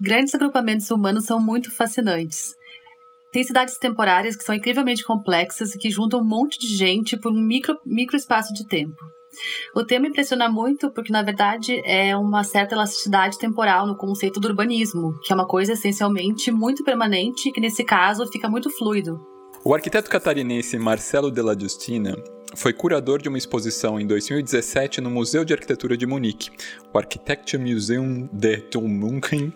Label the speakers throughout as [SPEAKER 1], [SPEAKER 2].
[SPEAKER 1] Grandes agrupamentos humanos são muito fascinantes. Tem cidades temporárias que são incrivelmente complexas e que juntam um monte de gente por um micro, micro espaço de tempo. O tema impressiona muito porque, na verdade, é uma certa elasticidade temporal no conceito do urbanismo, que é uma coisa essencialmente muito permanente e que, nesse caso, fica muito fluido.
[SPEAKER 2] O arquiteto catarinense Marcelo Della Giustina foi curador de uma exposição em 2017 no Museu de Arquitetura de Munique, o Architecture Museum der Tonmunken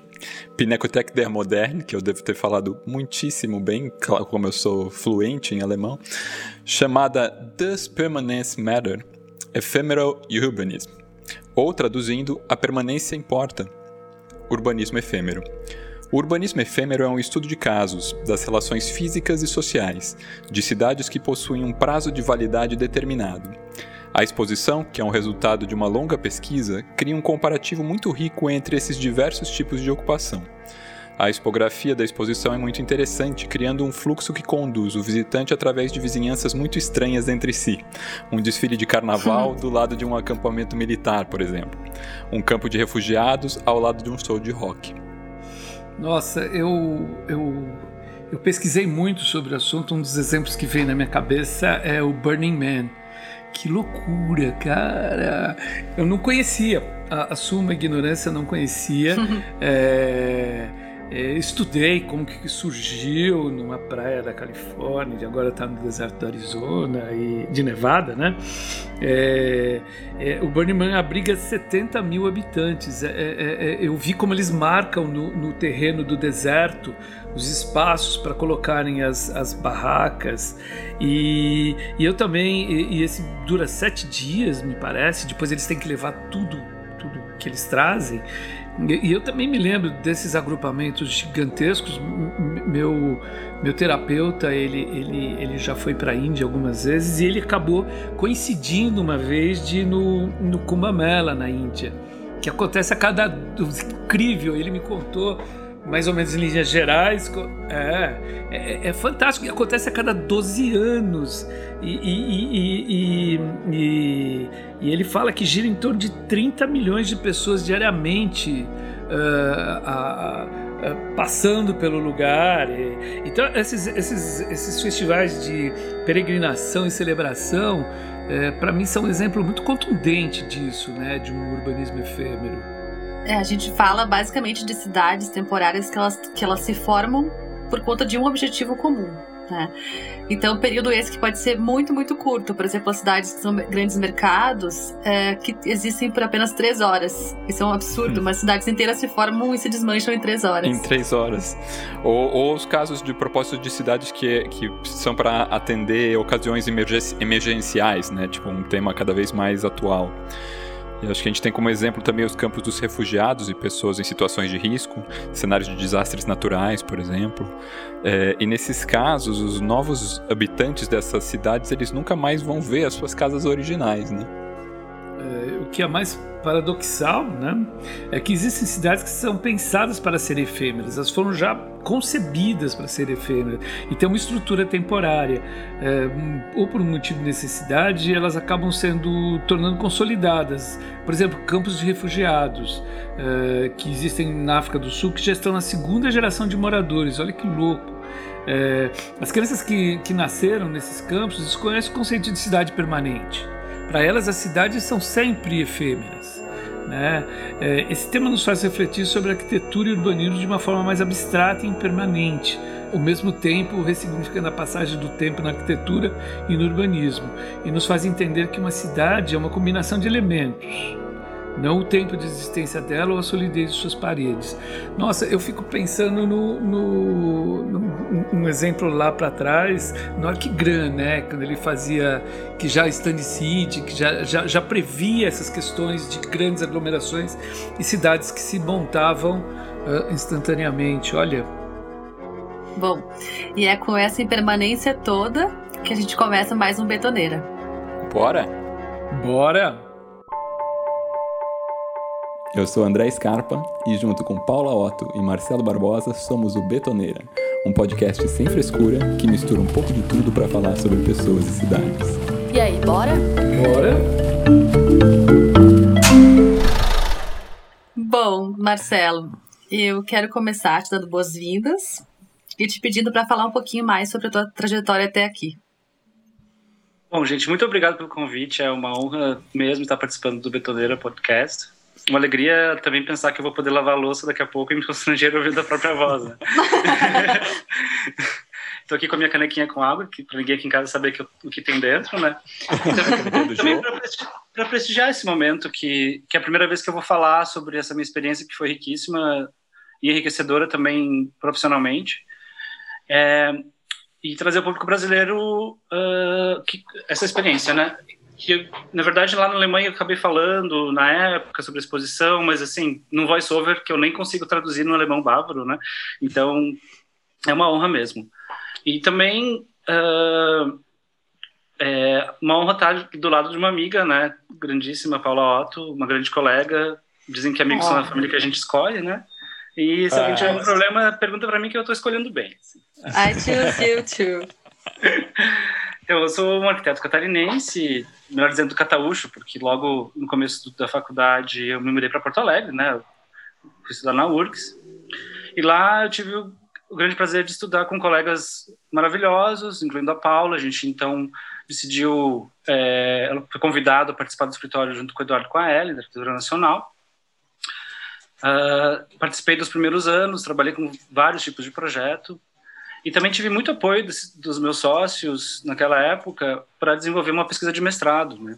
[SPEAKER 2] Pinakothek der Moderne, que eu devo ter falado muitíssimo bem, como eu sou fluente em alemão, chamada Does Permanence Matter? Ephemeral Urbanism, ou traduzindo, a permanência importa, urbanismo efêmero. O urbanismo efêmero é um estudo de casos, das relações físicas e sociais, de cidades que possuem um prazo de validade determinado. A exposição, que é um resultado de uma longa pesquisa, cria um comparativo muito rico entre esses diversos tipos de ocupação. A expografia da exposição é muito interessante, criando um fluxo que conduz o visitante através de vizinhanças muito estranhas entre si. Um desfile de carnaval do lado de um acampamento militar, por exemplo. Um campo de refugiados ao lado de um show de rock.
[SPEAKER 3] Nossa, eu, eu, eu pesquisei muito sobre o assunto. Um dos exemplos que vem na minha cabeça é o Burning Man. Que loucura, cara! Eu não conhecia, assumo a ignorância, não conhecia. é estudei como que surgiu numa praia da Califórnia, e agora está no deserto do Arizona e de Nevada, né? É, é, o Burning Man abriga 70 mil habitantes. É, é, é, eu vi como eles marcam no, no terreno do deserto os espaços para colocarem as, as barracas e, e eu também e, e esse dura sete dias, me parece. Depois eles têm que levar tudo tudo que eles trazem e eu também me lembro desses agrupamentos gigantescos. Meu, meu terapeuta, ele, ele, ele já foi para a Índia algumas vezes e ele acabou coincidindo uma vez de no, no Kumbh Mela, na Índia, que acontece a cada... Incrível, ele me contou mais ou menos em linhas gerais. É, é, é fantástico. Acontece a cada 12 anos. E, e, e, e, ele fala que gira em torno de 30 milhões de pessoas diariamente uh, a, a, passando pelo lugar. então, esses, esses, esses festivais de peregrinação e celebração, é, para mim, são um exemplo muito contundente disso, né, de um urbanismo efêmero.
[SPEAKER 1] É, a gente fala basicamente de cidades temporárias que elas, que elas se formam por conta de um objetivo comum. Né? Então, período esse que pode ser muito, muito curto. Por exemplo, as cidades que são grandes mercados é, que existem por apenas três horas. Isso é um absurdo, hum. mas cidades inteiras se formam e se desmancham em três horas.
[SPEAKER 2] Em três horas. Ou, ou os casos de propósito de cidades que, que são para atender ocasiões emergenciais, né? Tipo, um tema cada vez mais atual. E acho que a gente tem como exemplo também os campos dos refugiados e pessoas em situações de risco, cenários de desastres naturais, por exemplo. É, e nesses casos, os novos habitantes dessas cidades, eles nunca mais vão ver as suas casas originais, né?
[SPEAKER 3] É, o que é mais paradoxal, né, é que existem cidades que são pensadas para ser efêmeras, elas foram já concebidas para ser efêmeras e tem uma estrutura temporária, é, ou por um motivo de necessidade, elas acabam sendo tornando consolidadas. Por exemplo, campos de refugiados é, que existem na África do Sul que já estão na segunda geração de moradores. Olha que louco! É, as crianças que, que nasceram nesses campos desconhecem o conceito de cidade permanente. Para elas, as cidades são sempre efêmeras. Né? É, esse tema nos faz refletir sobre arquitetura e urbanismo de uma forma mais abstrata e impermanente, ao mesmo tempo ressignificando a passagem do tempo na arquitetura e no urbanismo, e nos faz entender que uma cidade é uma combinação de elementos não o tempo de existência dela ou a solidez de suas paredes. Nossa, eu fico pensando no, no, no um exemplo lá para trás, no Arquigran, né, quando ele fazia que já City, que já, já, já previa essas questões de grandes aglomerações e cidades que se montavam uh, instantaneamente. Olha.
[SPEAKER 1] Bom, e é com essa impermanência toda que a gente começa mais um Betoneira.
[SPEAKER 2] Bora?
[SPEAKER 3] Bora!
[SPEAKER 2] Eu sou André Scarpa e junto com Paula Otto e Marcelo Barbosa somos o Betoneira, um podcast sem frescura que mistura um pouco de tudo para falar sobre pessoas e cidades.
[SPEAKER 1] E aí, bora?
[SPEAKER 3] Bora!
[SPEAKER 1] Bom, Marcelo, Eu quero começar te dando boas-vindas e te pedindo para falar um pouquinho mais sobre a tua trajetória até aqui.
[SPEAKER 4] Bom, gente, muito obrigado pelo convite. É uma honra mesmo estar participando do Betoneira Podcast. Uma alegria também pensar que eu vou poder lavar a louça daqui a pouco e me constranger ouvindo a própria voz. Né? Estou aqui com a minha canequinha com água, para ninguém aqui em casa saber que, o que tem dentro, né? Então, também para prestigiar esse momento, que, que é a primeira vez que eu vou falar sobre essa minha experiência, que foi riquíssima e enriquecedora também profissionalmente. É, e trazer ao público brasileiro uh, que, essa experiência, né? Que, na verdade, lá na Alemanha eu acabei falando na época sobre a exposição, mas assim, num voice-over que eu nem consigo traduzir no alemão bávaro, né? Então, é uma honra mesmo. E também uh, é uma honra estar do lado de uma amiga, né? Grandíssima, Paula Otto, uma grande colega. Dizem que amigos oh. são a família que a gente escolhe, né? E se alguém tiver um problema, pergunta para mim que eu estou escolhendo bem.
[SPEAKER 1] I choose you too.
[SPEAKER 4] Então, eu sou um arquiteto catarinense, melhor dizendo, cataúcho, porque logo no começo da faculdade eu me mudei para Porto Alegre, né? fui estudar na URGS. E lá eu tive o grande prazer de estudar com colegas maravilhosos, incluindo a Paula. A gente então decidiu, é, ela foi convidada a participar do escritório junto com o Eduardo Coelho, da Arquitetura Nacional. Uh, participei dos primeiros anos, trabalhei com vários tipos de projeto e também tive muito apoio dos, dos meus sócios naquela época para desenvolver uma pesquisa de mestrado, né?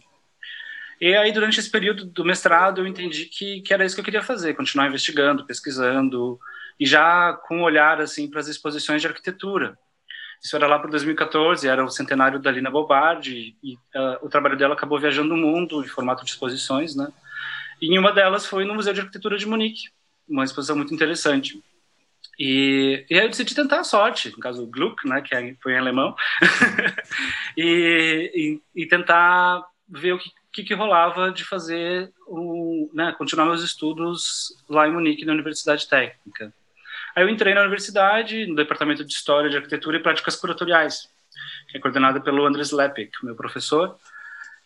[SPEAKER 4] E aí, durante esse período do mestrado, eu entendi que, que era isso que eu queria fazer, continuar investigando, pesquisando, e já com um olhar assim para as exposições de arquitetura. Isso era lá para 2014, era o centenário da Lina Bobardi, e uh, o trabalho dela acabou viajando o mundo em formato de exposições, né? E uma delas foi no Museu de Arquitetura de Munique, uma exposição muito interessante. E, e aí eu decidi tentar a sorte, no caso Gluck, né, que é, foi em alemão, e, e, e, tentar ver o que, que, que rolava de fazer, o, né, continuar meus estudos lá em Munique, na Universidade Técnica. Aí eu entrei na universidade, no departamento de História de Arquitetura e Práticas Curatoriais, que é coordenada pelo Andres Lepek, meu professor.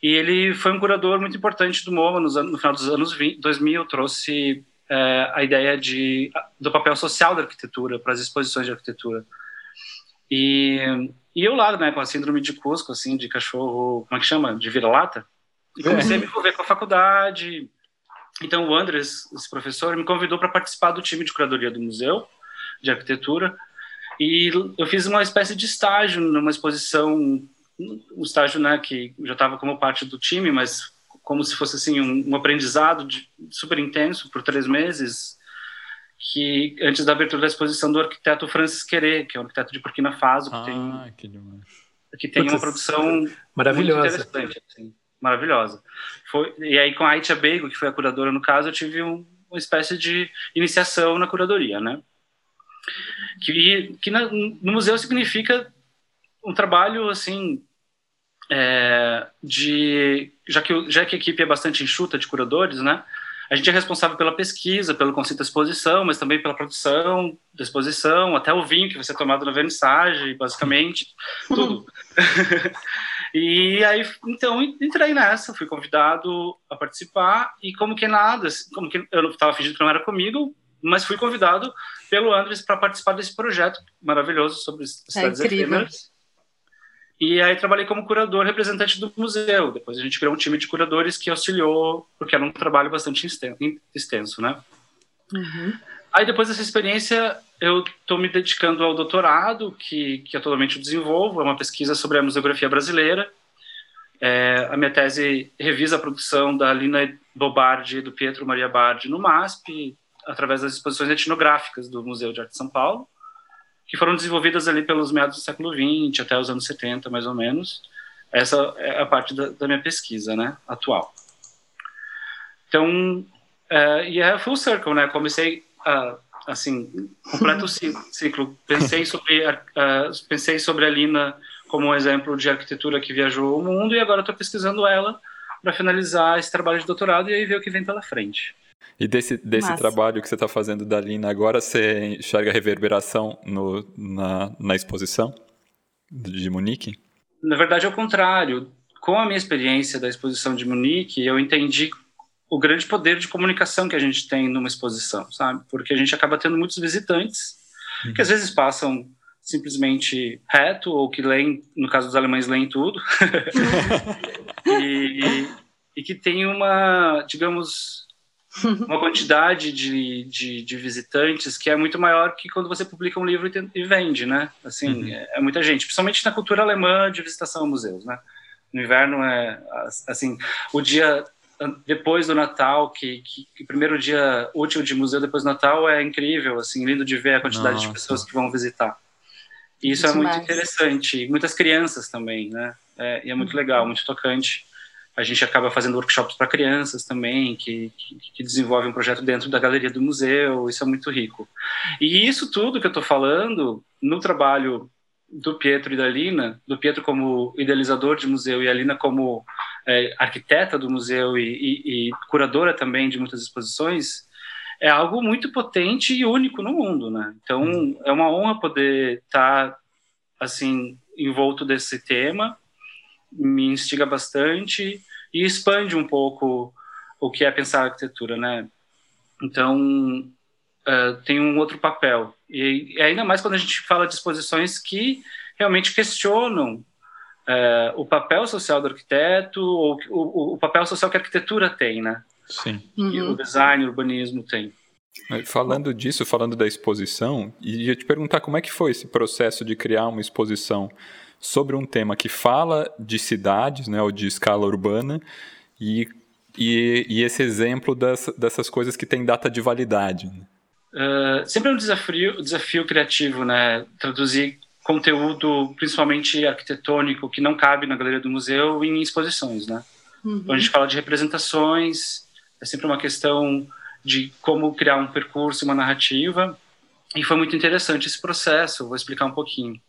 [SPEAKER 4] E ele foi um curador muito importante do MoMA no final dos anos 20, 2000, trouxe é, a ideia de, do papel social da arquitetura para as exposições de arquitetura. E, e eu lá, né, com a síndrome de Cusco, assim, de cachorro, como é que chama? De vira-lata. E comecei a me envolver com a faculdade. Então o Andres, esse professor, me convidou para participar do time de curadoria do museu de arquitetura. E eu fiz uma espécie de estágio numa exposição, um estágio né, que já estava como parte do time, mas como se fosse assim um, um aprendizado de, super intenso por três meses, que antes da abertura da exposição do arquiteto Francis Querê, que é um arquiteto de Burkina Faso, que ah, tem, que, que tem Putz, uma produção
[SPEAKER 3] maravilhosa.
[SPEAKER 4] interessante, assim, maravilhosa. Foi, e aí com a Aitia Beigo, que foi a curadora no caso, eu tive um, uma espécie de iniciação na curadoria, né? que, que na, no museu significa um trabalho assim é, de já que já que a equipe é bastante enxuta de curadores, né? A gente é responsável pela pesquisa, pelo conceito da exposição, mas também pela produção da exposição, até o vinho que vai ser tomado na vernissagem, basicamente, tudo. e aí, então, entrei nessa, fui convidado a participar, e como que nada, como que eu estava fingindo que não era comigo, mas fui convidado pelo Andres para participar desse projeto maravilhoso sobre é cidades é efêmeras. E aí trabalhei como curador representante do museu. Depois a gente criou um time de curadores que auxiliou, porque era um trabalho bastante extenso, né? Uhum. Aí depois dessa experiência, eu estou me dedicando ao doutorado, que, que atualmente eu desenvolvo. É uma pesquisa sobre a museografia brasileira. É, a minha tese revisa a produção da Lina Bobardi e do Pietro Maria Bardi no MASP, através das exposições etnográficas do Museu de Arte de São Paulo, que foram desenvolvidas ali pelos meados do século XX até os anos 70, mais ou menos. Essa é a parte da, da minha pesquisa, né, atual. Então, é, e é full circle, né? Comecei uh, assim, completo ciclo. Pensei sobre, uh, pensei sobre a Lina como um exemplo de arquitetura que viajou o mundo e agora estou pesquisando ela para finalizar esse trabalho de doutorado e aí ver o que vem pela frente.
[SPEAKER 2] E desse, desse trabalho que você está fazendo da Lina agora, você enxerga reverberação no, na, na exposição de Munique?
[SPEAKER 4] Na verdade, é o contrário. Com a minha experiência da exposição de Munique, eu entendi o grande poder de comunicação que a gente tem numa exposição, sabe? Porque a gente acaba tendo muitos visitantes uhum. que às vezes passam simplesmente reto ou que leem, no caso dos alemães, leem tudo. e, e que tem uma, digamos, uma quantidade de, de, de, visitantes que é muito maior que quando você publica um livro e, e vende, né? Assim, uhum. é, é, muita gente, principalmente na cultura alemã de visitação a museus, né? No inverno é assim, o dia depois do Natal, que, que, que, primeiro dia útil de museu depois do Natal é incrível, assim, lindo de ver a quantidade Nossa. de pessoas que vão visitar. E isso, é muito mais. interessante. Muitas crianças também, né? É, e é muito uhum. legal, muito tocante. A gente acaba fazendo workshops para crianças também, que, que, que desenvolvem um projeto dentro da galeria do museu. Isso é muito rico. E isso tudo que eu estou falando, no trabalho do Pietro e da Lina, do Pietro como idealizador de museu e a Lina como é, arquiteta do museu e, e, e, curadora também de muitas exposições, é algo muito potente e único no mundo, né? Então é uma honra poder estar tá, assim envolto desse tema, me instiga bastante e expande um pouco o que é pensar arquitetura, né? Então uh, tem um outro papel e, e ainda mais quando a gente fala de exposições que realmente questionam é, o papel social do arquiteto, ou o, o, papel social que a arquitetura tem, né?
[SPEAKER 2] Sim.
[SPEAKER 4] E o design, o urbanismo tem.
[SPEAKER 2] Falando disso, falando da exposição, ia te perguntar como é que foi esse processo de criar uma exposição sobre um tema que fala de cidades, né, ou de escala urbana, e, e, e esse exemplo das, dessas coisas que tem data de validade.
[SPEAKER 4] Uh, sempre é um desafio, desafio criativo, né, traduzir conteúdo, principalmente arquitetônico, que não cabe na galeria do museu em exposições, né? Uhum. Então a gente fala de representações, é sempre uma questão de como criar um percurso, uma narrativa, e foi muito interessante esse processo. Vou explicar um pouquinho.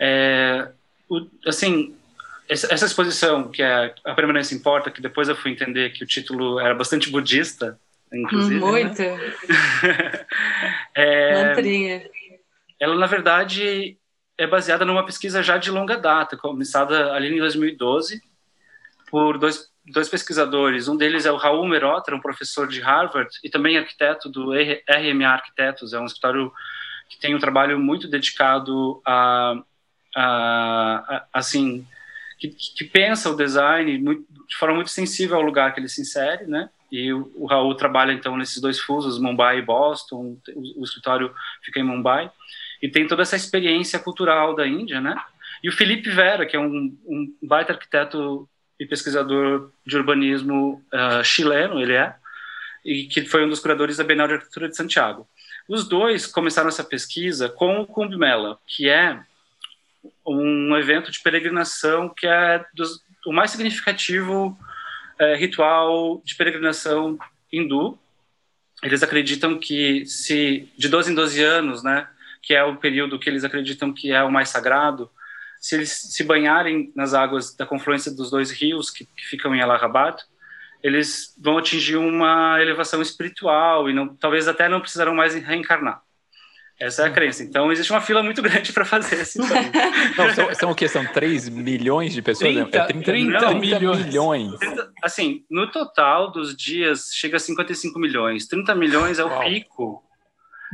[SPEAKER 4] É, o, assim, essa, essa, exposição que é a permanência importa, que depois eu fui entender que o título era bastante budista, inclusive.
[SPEAKER 1] Né? Muito. Né? é, Mantrinha
[SPEAKER 4] ela na verdade é baseada numa pesquisa já de longa data, começada ali em 2012 por dois, dois pesquisadores. Um deles é o Raul Merotra, um professor de Harvard e também arquiteto do RMA Arquitetos, é um escritório que tem um trabalho muito dedicado a, assim, que, que, pensa o design muito, de forma muito sensível ao lugar que ele se insere, né? E o, o Raul trabalha então nesses dois fusos, Mumbai e Boston. O, o escritório fica em Mumbai e tem toda essa experiência cultural da Índia, né? E o Felipe Vera, que é um, um baita arquiteto e pesquisador de urbanismo uh, chileno, ele é, e que foi um dos curadores da Bienal de Arquitetura de Santiago. Os dois começaram essa pesquisa com o Kumbh Mela, que é um evento de peregrinação que é dos, o mais significativo é, ritual de peregrinação hindu. Eles acreditam que se de 12 em 12 anos, né, que é o período que eles acreditam que é o mais sagrado, se eles se banharem nas águas da confluência dos dois rios que, que ficam em Allahabad, eles vão atingir uma elevação espiritual e não, talvez até não precisarão mais reencarnar. Essa é a crença. Então, existe uma fila muito grande para fazer esse
[SPEAKER 2] Não, são, são o quê? São 3 milhões de pessoas?
[SPEAKER 3] 30, é 30, 30, 30 milhões. milhões.
[SPEAKER 4] 30, assim, no total dos dias, chega a 55 milhões. 30 milhões é o Uau. pico.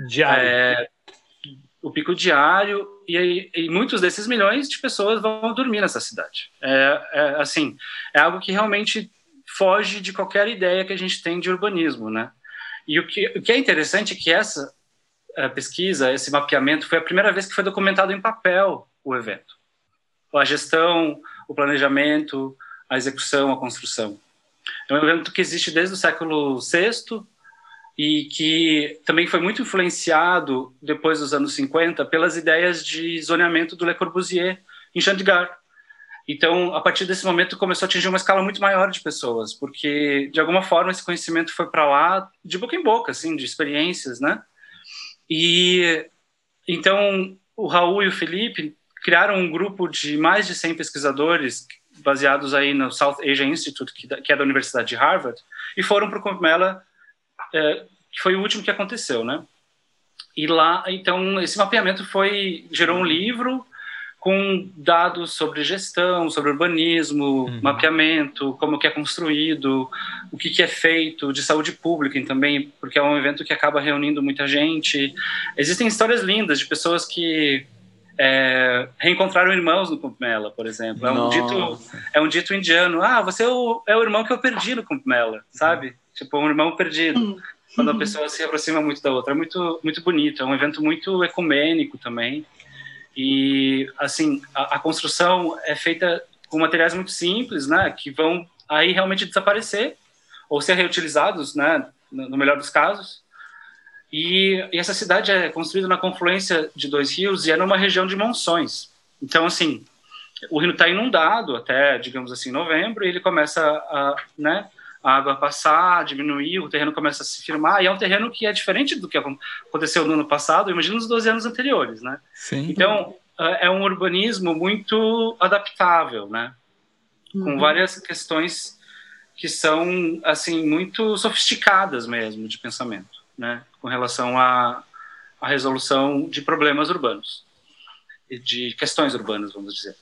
[SPEAKER 3] Diário. É,
[SPEAKER 4] o pico diário e, e, muitos desses milhões de pessoas vão dormir nessa cidade. É, é, assim, é algo que realmente foge de qualquer ideia que a gente tem de urbanismo, né? E o que, o que é interessante é que essa pesquisa, esse mapeamento, foi a primeira vez que foi documentado em papel o evento. A gestão, o planejamento, a execução, a construção. É um evento que existe desde o século VI, e que também foi muito influenciado, depois dos anos 50, pelas ideias de zoneamento do Le Corbusier em Chandigarh. Então, a partir desse momento, começou a atingir uma escala muito maior de pessoas, porque, de alguma forma, esse conhecimento foi para lá de boca em boca, assim, de experiências, né? E, então, o Raul e o Felipe criaram um grupo de mais de 100 pesquisadores baseados aí no South Asia Institute, que é da Universidade de Harvard, e foram para o Comela é, que foi o último que aconteceu, né? E lá, então, esse mapeamento foi gerou um livro com dados sobre gestão, sobre urbanismo, uhum. mapeamento, como que é construído, o que, que é feito, de saúde pública também, porque é um evento que acaba reunindo muita gente. Existem histórias lindas de pessoas que é, reencontraram irmãos no Kumbh Mela, por exemplo. É um, dito, é um dito indiano. Ah, você é o, é o irmão que eu perdi no Kumbh Mela, sabe? Uhum. Tipo, um irmão perdido. Uhum. Quando a pessoa se aproxima muito da outra. É muito, muito bonito. É um evento muito ecumênico também. E, assim, a, a, construção é feita com materiais muito simples, né, que vão aí realmente desaparecer ou ser reutilizados, né, no, melhor dos casos. E, e, essa cidade é construída na confluência de dois rios e é numa região de monções. Então, assim, o rio está inundado até, digamos assim, novembro, e ele começa a, né, a água passar, diminuir, o terreno começa a se firmar, e é um terreno que é diferente do que aconteceu no ano passado, imagina nos 12 anos anteriores, né?
[SPEAKER 2] Sim.
[SPEAKER 4] Então, é, é um urbanismo muito adaptável, né? Uhum. Com várias questões que são, assim, muito sofisticadas mesmo de pensamento, né? Com relação à, à resolução de problemas urbanos, de questões urbanas, vamos dizer.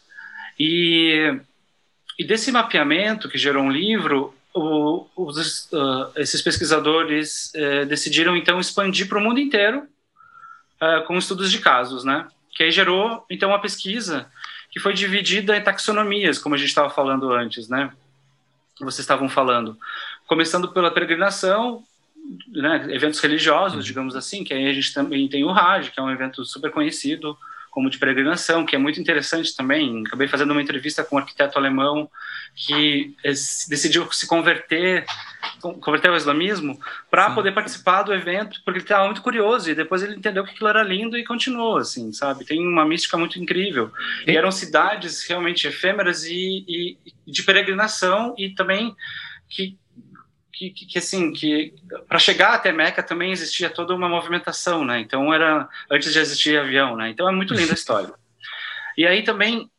[SPEAKER 4] E, e desse mapeamento que gerou um livro, o, os, uh, esses pesquisadores uh, decidiram então expandir para o mundo inteiro uh, com estudos de casos, né? Que aí gerou então uma pesquisa que foi dividida em taxonomias, como a gente estava falando antes, né? Vocês estavam falando, começando pela peregrinação, né, eventos religiosos, digamos assim, que aí a gente também tem o Raj, que é um evento super conhecido, como de peregrinação, que é muito interessante também. Acabei fazendo uma entrevista com um arquiteto alemão que eh, decidiu se converter, converter ao islamismo para poder participar do evento, porque ele estava muito curioso e depois ele entendeu que aquilo era lindo e continuou, assim, sabe? Tem uma mística muito incrível. E eram cidades realmente efêmeras e, e de peregrinação e também que que, que, que, assim que para chegar até Meca também existia toda uma movimentação, né? Então era antes de existir avião, né? Então é muito linda a história. E aí também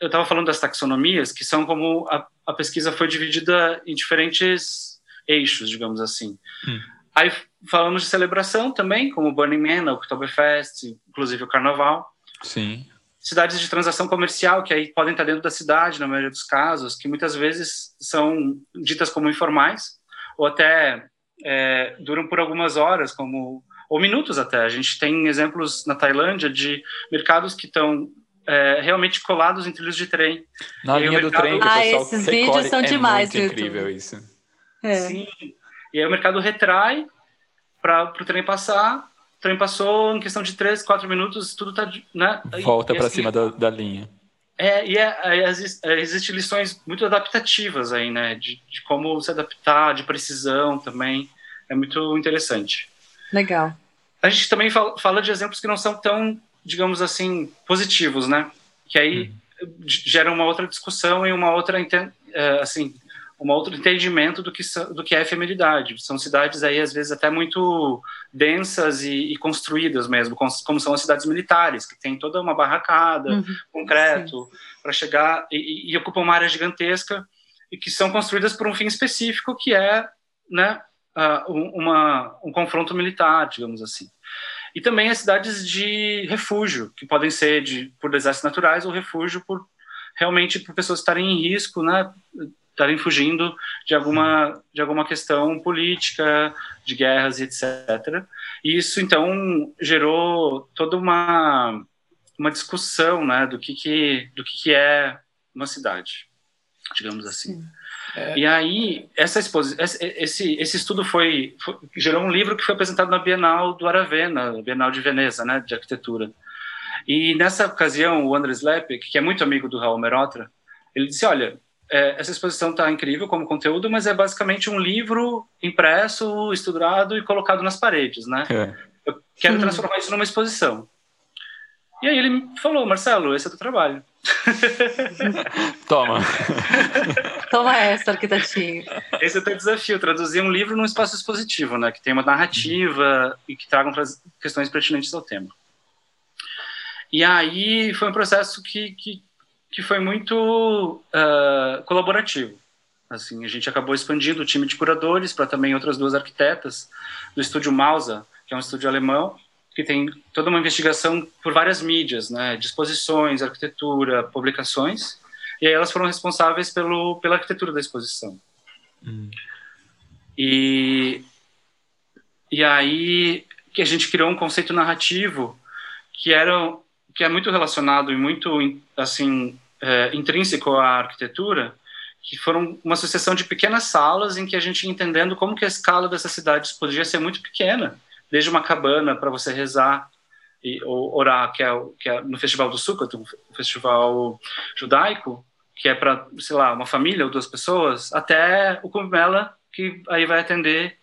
[SPEAKER 4] eu estava falando das taxonomias, que são como a, a, pesquisa foi dividida em diferentes eixos, digamos assim. Hum. Aí falamos de celebração também, como o Burning Man, o Oktoberfest, inclusive o Carnaval.
[SPEAKER 2] Sim.
[SPEAKER 4] Cidades de transação comercial, que aí podem estar dentro da cidade, na maioria dos casos, que muitas vezes são ditas como informais, ou até é, duram por algumas horas, como ou minutos até. A gente tem exemplos na Tailândia de mercados que estão é, realmente colados em trilhos de trem.
[SPEAKER 2] Na linha mercado... do trem, que o
[SPEAKER 1] ah, esses vídeos são
[SPEAKER 2] é
[SPEAKER 1] demais,
[SPEAKER 2] muito incrível isso.
[SPEAKER 1] É.
[SPEAKER 4] Sim. E aí o mercado retrai para o trem passar. O trem passou em questão de 3, 4 minutos, tudo está. Né?
[SPEAKER 2] Volta para assim, cima da, da linha.
[SPEAKER 4] É, e é, é, é, existem lições muito adaptativas aí, né? De, de, como se adaptar, de precisão também. É muito interessante.
[SPEAKER 1] Legal.
[SPEAKER 4] A gente também fala, fala de exemplos que não são tão, digamos assim, positivos, né? Que aí uhum. gera uma outra discussão e uma outra, é, assim, um outro entendimento do que, do que é efemeridade. São cidades aí, às vezes, até muito densas e, e construídas mesmo, como, como, são as cidades militares, que tem toda uma barracada, uhum, concreto, para chegar e, e, ocupam uma área gigantesca e que são construídas por um fim específico, que é né, uma, um confronto militar, digamos assim. E também as cidades de refúgio, que podem ser de, por desastres naturais ou refúgio por realmente por pessoas estarem em risco, né, estarem fugindo de alguma, de alguma questão política, de guerras, etc. E isso, então, gerou toda uma, uma discussão né, do, que, que, do que, que é uma cidade, digamos assim. É. E aí, essa esse, esse estudo foi, foi, gerou um livro que foi apresentado na Bienal do Aravena, Bienal de Veneza, né, de arquitetura. E nessa ocasião, o Andres Lepek, que é muito amigo do Raul Merotra, ele disse, olha, é, essa exposição está incrível como conteúdo, mas é basicamente um livro impresso, estudado e colocado nas paredes, né? É. Eu quero uhum. transformar isso numa exposição. E aí ele me falou, Marcelo, esse é o teu trabalho.
[SPEAKER 2] Toma.
[SPEAKER 1] Toma essa, arquitetinho.
[SPEAKER 4] Esse é o teu desafio, traduzir um livro num espaço expositivo, né? Que tem uma narrativa uhum. e que tragam questões pertinentes ao tema. E aí foi um processo que, que que foi muito uh, colaborativo. Assim, a gente acabou expandindo o time de curadores para também outras duas arquitetas do estúdio Mausa, que é um estúdio alemão, que tem toda uma investigação por várias mídias, né, disposições, arquitetura, publicações, e aí elas foram responsáveis pelo, pela arquitetura da exposição. Hum. E, e aí que a gente criou um conceito narrativo que era que é muito relacionado e muito assim é, intrínseco à arquitetura, que foram uma sucessão de pequenas salas em que a gente entendendo como que a escala dessas cidades podia ser muito pequena, desde uma cabana para você rezar e ou orar, que é, que é no Festival do Sukkot, um festival judaico, que é para, sei lá, uma família ou duas pessoas, até o Kumbela, que aí vai atender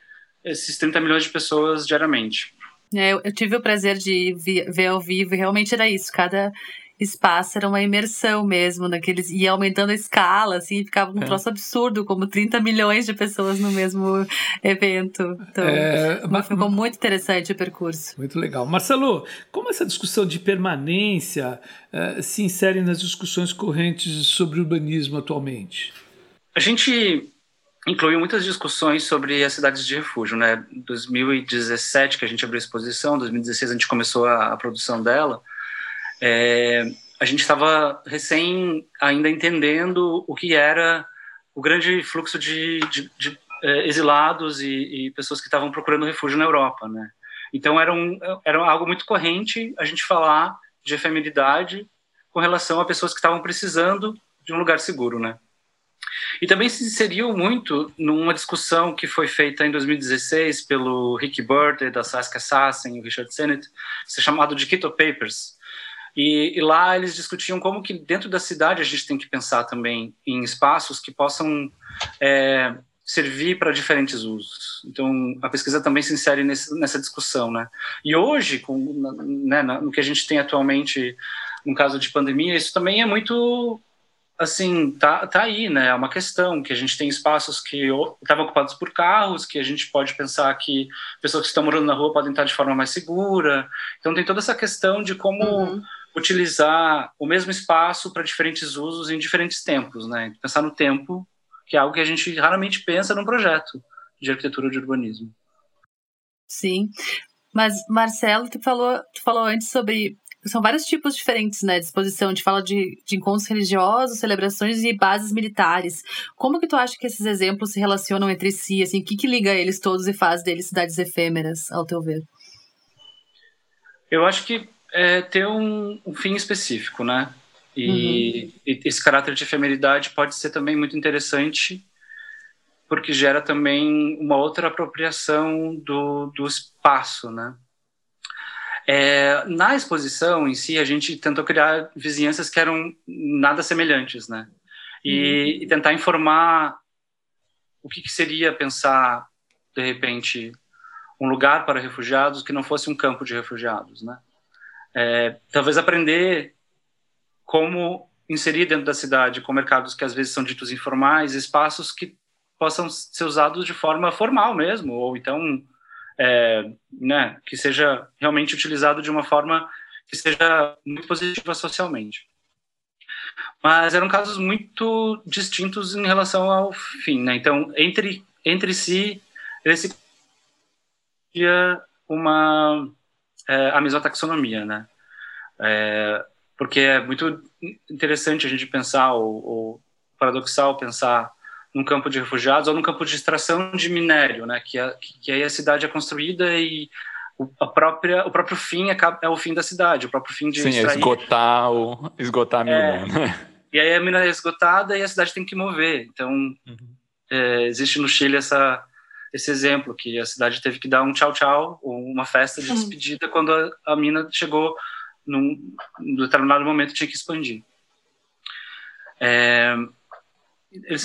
[SPEAKER 4] esses 30 milhões de pessoas diariamente.
[SPEAKER 1] É, eu, tive o prazer de ver ao vivo e realmente era isso. Cada espaço era uma imersão mesmo naqueles e aumentando a escala assim ficava um é. troço absurdo como 30 milhões de pessoas no mesmo evento então é, mas, ficou muito interessante o percurso
[SPEAKER 3] muito legal Marcelo como essa discussão de permanência uh, se insere nas discussões correntes sobre urbanismo atualmente
[SPEAKER 4] a gente incluiu muitas discussões sobre as cidades de refúgio, né? 2017 que a gente abriu a exposição, 2016 a gente começou a, a produção dela. É, a gente estava recém ainda entendendo o que era o grande fluxo de, de, de é, exilados e, e, pessoas que estavam procurando refúgio na Europa, né? Então era, um, era algo muito corrente a gente falar de efemeridade com relação a pessoas que estavam precisando de um lugar seguro, né? E também se inseriu muito numa discussão que foi feita em 2016 pelo Rick Bird, da Saskia Sassen e o Richard Sennett, é chamado de Quito Papers. E, e, lá eles discutiam como que dentro da cidade a gente tem que pensar também em espaços que possam é, servir para diferentes usos. Então a pesquisa também se insere nesse, nessa discussão, né? E hoje, com, né, no que a gente tem atualmente no caso de pandemia, isso também é muito assim, tá, tá aí, né? É uma questão que a gente tem espaços que estavam ocupados por carros, que a gente pode pensar que pessoas que estão morando na rua podem estar de forma mais segura. Então tem toda essa questão de como uhum. Utilizar o mesmo espaço para diferentes usos em diferentes tempos, né? Pensar no tempo, que é algo que a gente raramente pensa num projeto de arquitetura de urbanismo.
[SPEAKER 1] Sim. Mas, Marcelo, tu falou, tu falou antes sobre são vários tipos diferentes, né, de exposição. A gente fala de, de encontros religiosos, celebrações e bases militares. Como que tu acha que esses exemplos se relacionam entre si? Assim, o que, que liga eles todos e faz deles cidades efêmeras, ao teu ver?
[SPEAKER 4] Eu acho que é ter um, um fim específico, né? E, uhum. e esse caráter de efemeridade pode ser também muito interessante porque gera também uma outra apropriação do, do espaço, né? É, na exposição em si, a gente tentou criar vizinhanças que eram nada semelhantes, né? E, uhum. e tentar informar o que, que, seria pensar, de repente, um lugar para refugiados que não fosse um campo de refugiados, né? É, talvez aprender como inserir dentro da cidade, com mercados que às vezes são ditos informais, espaços que possam ser usados de forma formal mesmo, ou então é, né, que seja realmente utilizado de uma forma que seja muito positiva socialmente. Mas eram casos muito distintos em relação ao fim, né? Então, entre entre si, eles tinha uma é, a mesma taxonomia, né? É, porque é muito interessante a gente pensar ou, ou paradoxal pensar num campo de refugiados ou num campo de extração de minério, né? Que, a, que aí a cidade é construída e o, a própria, o próprio fim é, é o fim da cidade, o próprio fim de
[SPEAKER 2] Sim, extrair. esgotar, o, esgotar a mina, é, né?
[SPEAKER 4] E aí a mina é esgotada e a cidade tem que mover. Então, uhum. é, existe no Chile essa, esse exemplo, que a cidade teve que dar um tchau-tchau, ou uma festa de despedida, uhum. quando a, a mina chegou num, num determinado momento tinha que expandir. É, eles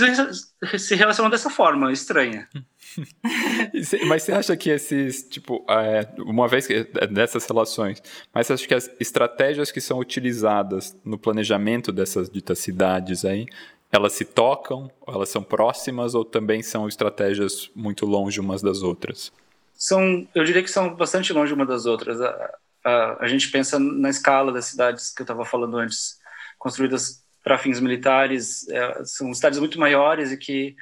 [SPEAKER 4] se relacionam dessa forma, estranha.
[SPEAKER 2] mas você acha que esses, tipo, é, uma vez que é, dessas relações, mas você acha que as estratégias que são utilizadas no planejamento dessas ditas cidades aí, elas se tocam, elas são próximas ou também são estratégias muito longe umas das outras?
[SPEAKER 4] São, eu diria que são bastante longe umas das outras. A, a, a gente pensa na escala das cidades que eu estava falando antes, construídas para fins militares, é, são cidades muito maiores e que,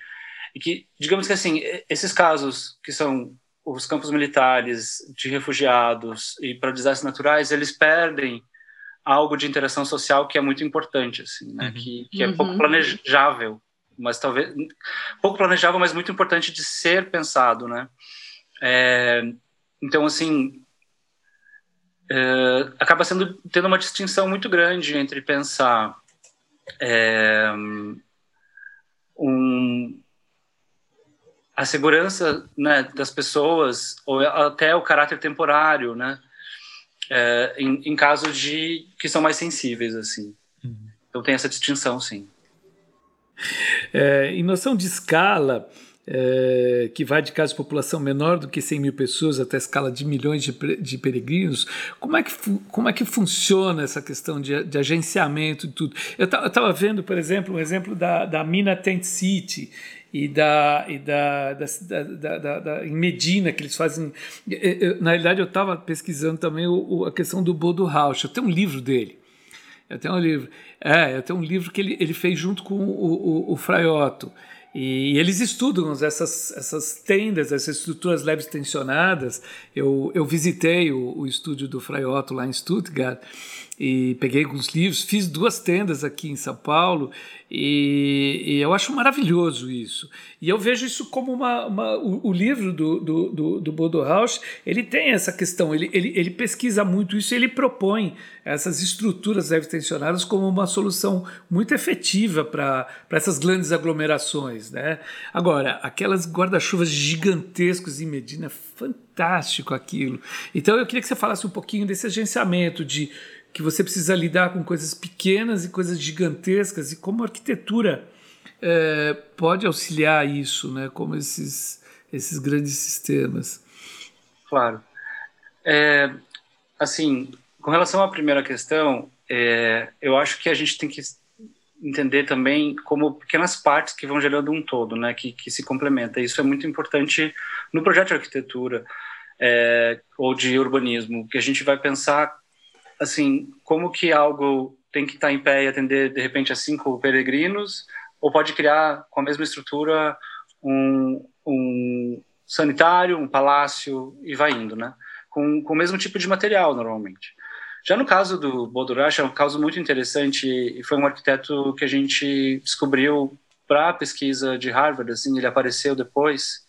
[SPEAKER 4] e que, digamos que assim, esses casos que são os campos militares de refugiados e para desastres naturais, eles perdem algo de interação social que é muito importante, assim, né? Uhum. Que, que é pouco uhum. planejável, mas talvez pouco planejável, mas muito importante de ser pensado, né? É, então, assim, é, acaba sendo tendo uma distinção muito grande entre pensar é, um, a segurança né, das pessoas ou até o caráter temporário, né, é, em, em casos de que são mais sensíveis assim. Uhum. Então tem essa distinção, sim.
[SPEAKER 3] É, em noção de escala, é, que vai de casos de população menor do que 100 mil pessoas até a escala de milhões de, de peregrinos, como é, que, como é que funciona essa questão de, de agenciamento e tudo? Eu estava vendo, por exemplo, um exemplo da, da Mina Tent City, e da, e da, da, da, da, em Medina, que eles fazem. Eu, na realidade, eu estava pesquisando também o, o, a questão do Bodo Rausch. Eu tenho um livro dele. Eu tenho um livro. É, eu tenho um livro que ele, ele fez junto com o, o, o Fraiotto. E eles estudam essas, essas tendas, essas estruturas leves tensionadas. Eu, eu visitei o, o estúdio do Frei Otto lá em Stuttgart e peguei alguns livros, fiz duas tendas aqui em São Paulo e, e, eu acho maravilhoso isso. E eu vejo isso como uma. uma o, o, livro do, do, do, do Bodo Rausch, ele tem essa questão, ele, ele, ele pesquisa muito isso ele propõe essas estruturas leve tensionadas como uma solução muito efetiva para essas grandes aglomerações. Né? Agora, aquelas guarda-chuvas gigantescos em Medina, fantástico aquilo. Então eu queria que você falasse um pouquinho desse agenciamento de que você precisa lidar com coisas pequenas e coisas gigantescas e como a arquitetura é, pode auxiliar isso, né? Como esses esses grandes sistemas.
[SPEAKER 4] Claro. É, assim, com relação à primeira questão, é, eu acho que a gente tem que entender também como pequenas partes que vão gerando um todo, né? Que, que se complementa. Isso é muito importante no projeto de arquitetura é, ou de urbanismo, que a gente vai pensar assim, como que algo tem que estar em pé e atender de repente a cinco peregrinos, ou pode criar com a mesma estrutura um, um sanitário, um palácio e vai indo, né? Com, com o mesmo tipo de material normalmente. Já no caso do Bodurash, é um caso muito interessante e foi um arquiteto que a gente descobriu para a pesquisa de Harvard, assim, ele apareceu depois,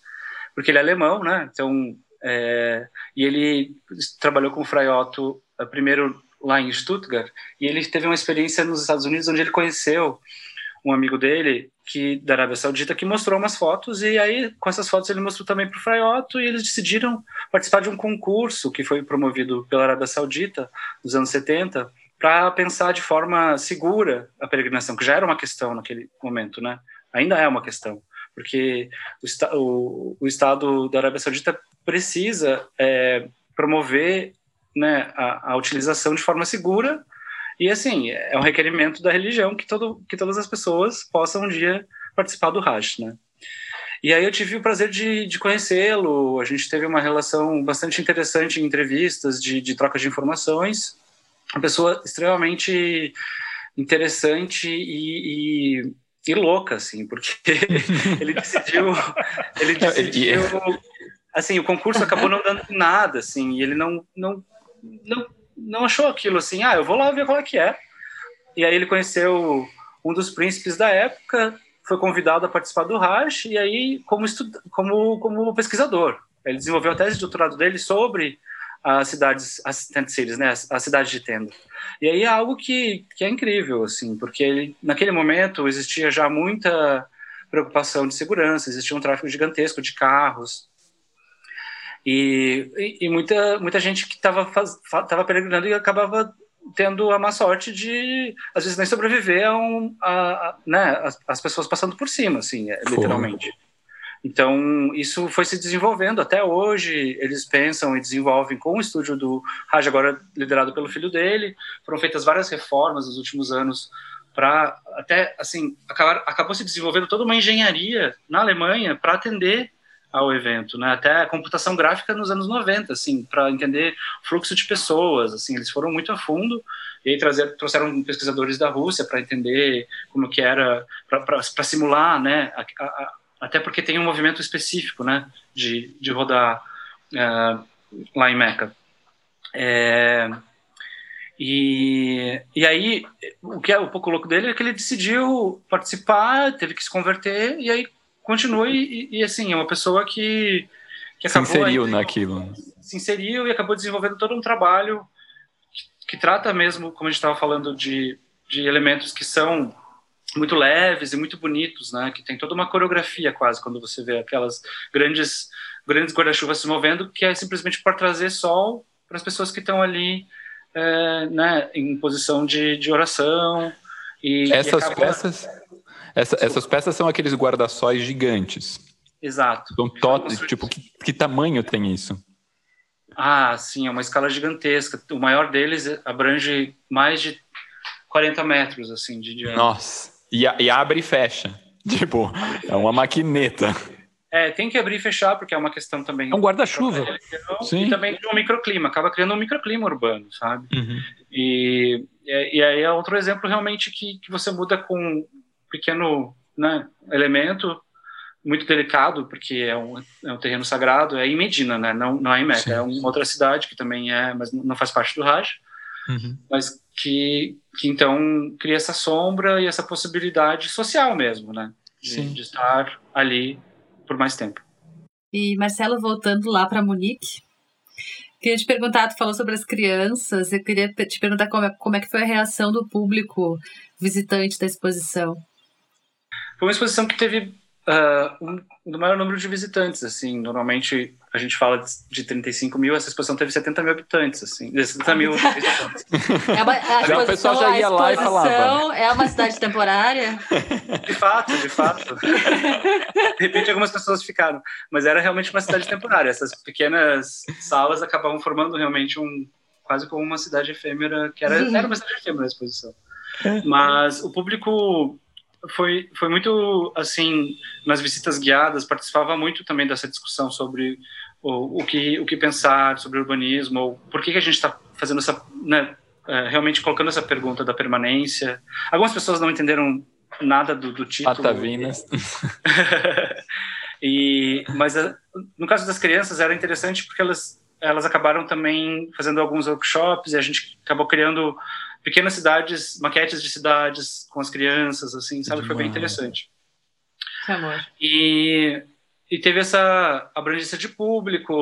[SPEAKER 4] porque ele é alemão, né? Então, é, e ele trabalhou com o Frei Otto primeiro lá em Stuttgart, e ele teve uma experiência nos Estados Unidos onde ele conheceu um amigo dele que da Arábia Saudita que mostrou umas fotos e aí com essas fotos ele mostrou também para o Frei Otto e eles decidiram participar de um concurso que foi promovido pela Arábia Saudita nos anos 70 para pensar de forma segura a peregrinação, que já era uma questão naquele momento, né? Ainda é uma questão, porque o, o, o Estado da Arábia Saudita precisa é, promover né, a, a, utilização de forma segura e assim é um requerimento da religião que todo que todas as pessoas possam um dia participar do Hajj, né? E aí eu tive o prazer de, de conhecê-lo. A gente teve uma relação bastante interessante em entrevistas, de, de troca de informações. Uma pessoa extremamente interessante e, e, e louca, assim, porque ele decidiu, ele decidiu, assim, o concurso acabou não dando nada, assim, e ele não, não não, não achou aquilo assim, ah, eu vou lá ver qual é que é. E aí ele conheceu um dos príncipes da época, foi convidado a participar do Raj, e aí como, como, como pesquisador. Ele desenvolveu a tese de doutorado dele sobre as cidades, as tent cities, né, a cidade de tenda. E aí é algo que, que é incrível, assim, porque ele, naquele momento existia já muita preocupação de segurança, existia um tráfego gigantesco de carros, e, e, e muita, muita gente que estava tava peregrinando e acabava tendo a má sorte de, às vezes, nem sobreviver a, um, a, a né, as, as, pessoas passando por cima, assim, é, literalmente. Então, isso foi se desenvolvendo até hoje. Eles pensam e desenvolvem com o estúdio do Raj, agora liderado pelo filho dele. Foram feitas várias reformas nos últimos anos para até assim acabar, acabou se desenvolvendo toda uma engenharia na Alemanha para atender ao evento, né? Até a computação gráfica nos anos 90, assim, para entender fluxo de pessoas, assim, eles foram muito a fundo e aí trazer, trouxeram pesquisadores da Rússia para entender como que era, para simular, né? A, a, até porque tem um movimento específico, né? De, de rodar uh, lá em Meca. É, e, e aí, o que é um pouco louco dele é que ele decidiu participar, teve que se converter, e aí continua, e, e assim, é uma pessoa que, que
[SPEAKER 2] se inseriu aí, naquilo.
[SPEAKER 4] Se inseriu e acabou desenvolvendo todo um trabalho que, que trata mesmo, como a gente estava falando, de, de elementos que são muito leves e muito bonitos, né? Que tem toda uma coreografia quase quando você vê aquelas grandes grandes guarda-chuvas se movendo, que é simplesmente para trazer sol para as pessoas que estão ali é, né, em posição de, de oração.
[SPEAKER 2] E, essas e acaba... peças, essa, essas peças são aqueles guarda-sóis gigantes.
[SPEAKER 4] Exato.
[SPEAKER 2] São totes, tipo, que, que tamanho tem isso?
[SPEAKER 4] Ah, sim, é uma escala gigantesca. O maior deles abrange mais de 40 metros, assim, de diâmetro.
[SPEAKER 2] Nossa, e, e abre e fecha. Tipo, é uma maquineta.
[SPEAKER 4] É, tem que abrir e fechar, porque é uma questão também.
[SPEAKER 3] É um guarda-chuva.
[SPEAKER 4] E também de um microclima, acaba criando um microclima urbano, sabe? Uhum. E, e, aí é outro exemplo realmente que, que você muda com pequeno né, elemento muito delicado, porque é um, é um terreno sagrado, é em Medina, né? Não, não é em Meca, Sim. é uma outra cidade que também é, mas não faz parte do Raj, uhum. mas que, que então cria essa sombra e essa possibilidade social mesmo, né? De, de estar ali por mais tempo.
[SPEAKER 1] E Marcelo, voltando lá para Munique, queria te perguntar, tu falou sobre as crianças, eu queria te perguntar como é, como é que foi a reação do público visitante da exposição.
[SPEAKER 4] Foi uma exposição que teve uh, um, um maior número de visitantes, assim, normalmente a gente fala de 35 mil, essa exposição teve 70 mil habitantes, assim, 70 mil visitantes.
[SPEAKER 1] É uma, a o pessoal já ia lá e falava. É uma cidade temporária?
[SPEAKER 4] De fato, de fato. De repente algumas pessoas ficaram, mas era realmente uma cidade temporária. Essas pequenas salas acabavam formando realmente um quase como uma cidade efêmera, que era, era uma cidade efêmera a exposição. É. Mas o público foi, foi muito assim nas visitas guiadas participava muito também dessa discussão sobre o, o que o que pensar sobre urbanismo ou por que, que a gente está fazendo essa né, é, realmente colocando essa pergunta da permanência algumas pessoas não entenderam nada do, do título
[SPEAKER 2] Patavinas.
[SPEAKER 4] e mas no caso das crianças era interessante porque elas elas acabaram também fazendo alguns workshops e a gente acabou criando pequenas cidades, maquetes de cidades com as crianças, assim, sabe? Foi bem interessante.
[SPEAKER 1] Que amor.
[SPEAKER 4] E, e teve essa abrangência de público.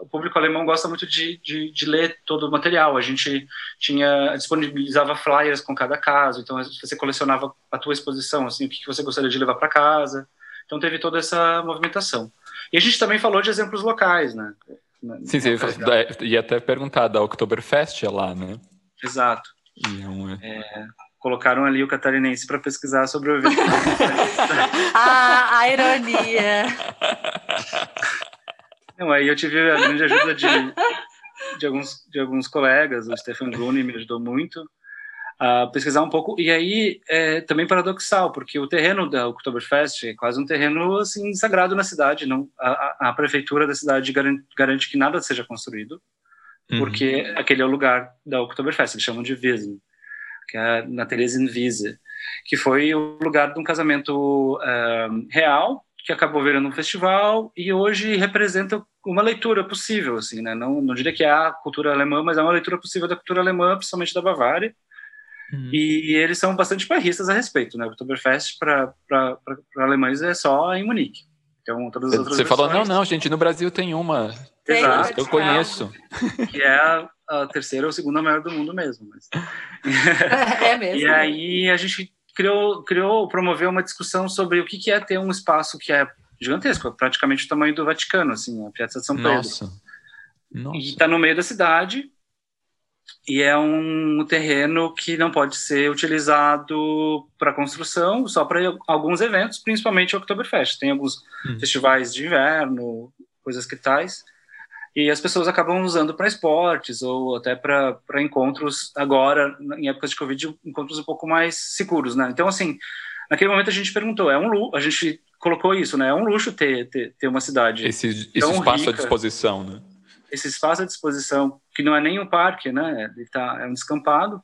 [SPEAKER 4] O público alemão gosta muito de, de, de, ler todo o material. A gente tinha disponibilizava flyers com cada caso. Então você colecionava a tua exposição, assim, o que você gostaria de levar para casa. Então teve toda essa movimentação. E a gente também falou de exemplos locais, né?
[SPEAKER 2] Sim, sim. Ia até perguntar da Oktoberfest é lá, né?
[SPEAKER 4] Exato. É, colocaram ali o catarinense para pesquisar sobre o evento.
[SPEAKER 1] ah, a ironia.
[SPEAKER 4] Não, aí eu tive a grande ajuda de, de, alguns, de alguns colegas, o Stefan Gruni me ajudou muito a pesquisar um pouco, e aí é também paradoxal, porque o terreno da Oktoberfest é quase um terreno assim sagrado na cidade, não a, a prefeitura da cidade garante, garante que nada seja construído, uhum. porque aquele é o lugar da Oktoberfest, eles chamam de Wiesn, que é na Theresienwiese, que foi o lugar de um casamento uh, real, que acabou virando um festival e hoje representa uma leitura possível, assim, né? Não, não diria que é a cultura alemã, mas é uma leitura possível da cultura alemã, principalmente da Bavária. Uhum. E eles são bastante barristas a respeito, né? O Oktoberfest para alemães é só em Munique. Então, todas as
[SPEAKER 2] outras Você falou, não, não, gente, no Brasil tem uma.
[SPEAKER 4] Exato.
[SPEAKER 2] Eu conheço.
[SPEAKER 4] Que é a, a, terceira ou segunda maior do mundo mesmo. Mas...
[SPEAKER 1] É mesmo.
[SPEAKER 4] e aí a gente criou, criou, promoveu uma discussão sobre o que, que é ter um espaço que é gigantesco, praticamente o tamanho do Vaticano, assim, a Piazza de São Pedro.
[SPEAKER 2] Nossa. Nossa.
[SPEAKER 4] E está no meio da cidade, e é um terreno que não pode ser utilizado para construção, só para alguns eventos, principalmente o Oktoberfest. Tem alguns uhum. festivais de inverno, coisas que tais, e as pessoas acabam usando para esportes ou até para encontros agora, em épocas de Covid, encontros um pouco mais seguros, né? Então, assim, naquele momento a gente perguntou, é um luxo, a gente colocou isso, né? É um luxo ter, ter, ter uma cidade
[SPEAKER 2] Esse, esse espaço rica, à disposição, né?
[SPEAKER 4] Esse espaço à disposição, que não é nem um parque, né? Ele tá, é um descampado,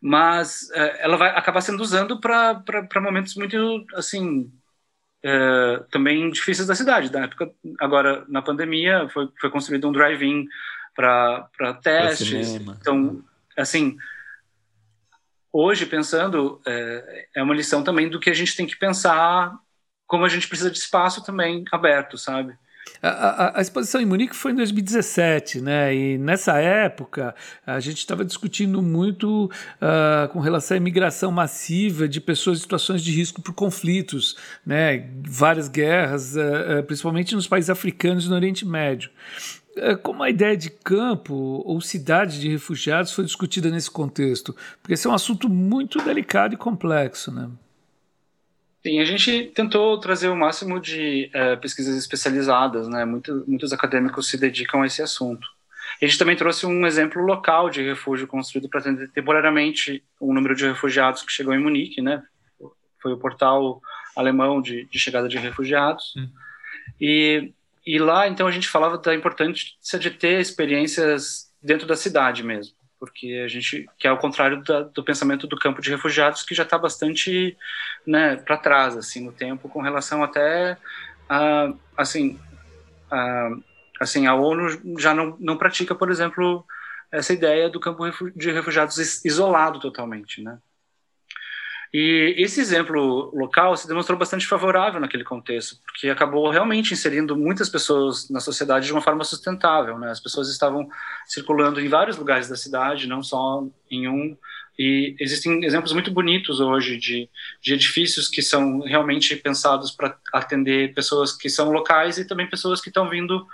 [SPEAKER 4] mas é, ela vai acabar sendo usando para momentos muito, assim, é, também difíceis da cidade. Na época, agora, na pandemia, foi, foi construído um drive-in para testes. Então, assim, hoje, pensando, é, é uma lição também do que a gente tem que pensar como a gente precisa de espaço também aberto, sabe?
[SPEAKER 3] A, a, a, exposição em Munique foi em 2017, né? E nessa época a gente estava discutindo muito uh, com relação à imigração massiva de pessoas em situações de risco por conflitos, né? Várias guerras, uh, uh, principalmente nos países africanos e no Oriente Médio. Como a ideia de campo ou cidade de refugiados foi discutida nesse contexto? Porque esse é um assunto muito delicado e complexo, né?
[SPEAKER 4] Sim, a gente tentou trazer o máximo de é, pesquisas especializadas, né? Muito, muitos acadêmicos se dedicam a esse assunto. A gente também trouxe um exemplo local de refúgio construído para atender temporariamente o número de refugiados que chegou em Munique, né? Foi o portal alemão de, de chegada de refugiados. Hum. E, e lá, então, a gente falava da importância de ter experiências dentro da cidade mesmo porque a gente que é ao contrário da, do pensamento do campo de refugiados que já está bastante né, para trás assim no tempo com relação até a, assim a, assim a ONU já não, não pratica por exemplo essa ideia do campo de refugiados isolado totalmente né e esse exemplo local se demonstrou bastante favorável naquele contexto, porque acabou realmente inserindo muitas pessoas na sociedade de uma forma sustentável. Né? As pessoas estavam circulando em vários lugares da cidade, não só em um. E existem exemplos muito bonitos hoje de, de edifícios que são realmente pensados para atender pessoas que são locais e também pessoas que estão vindo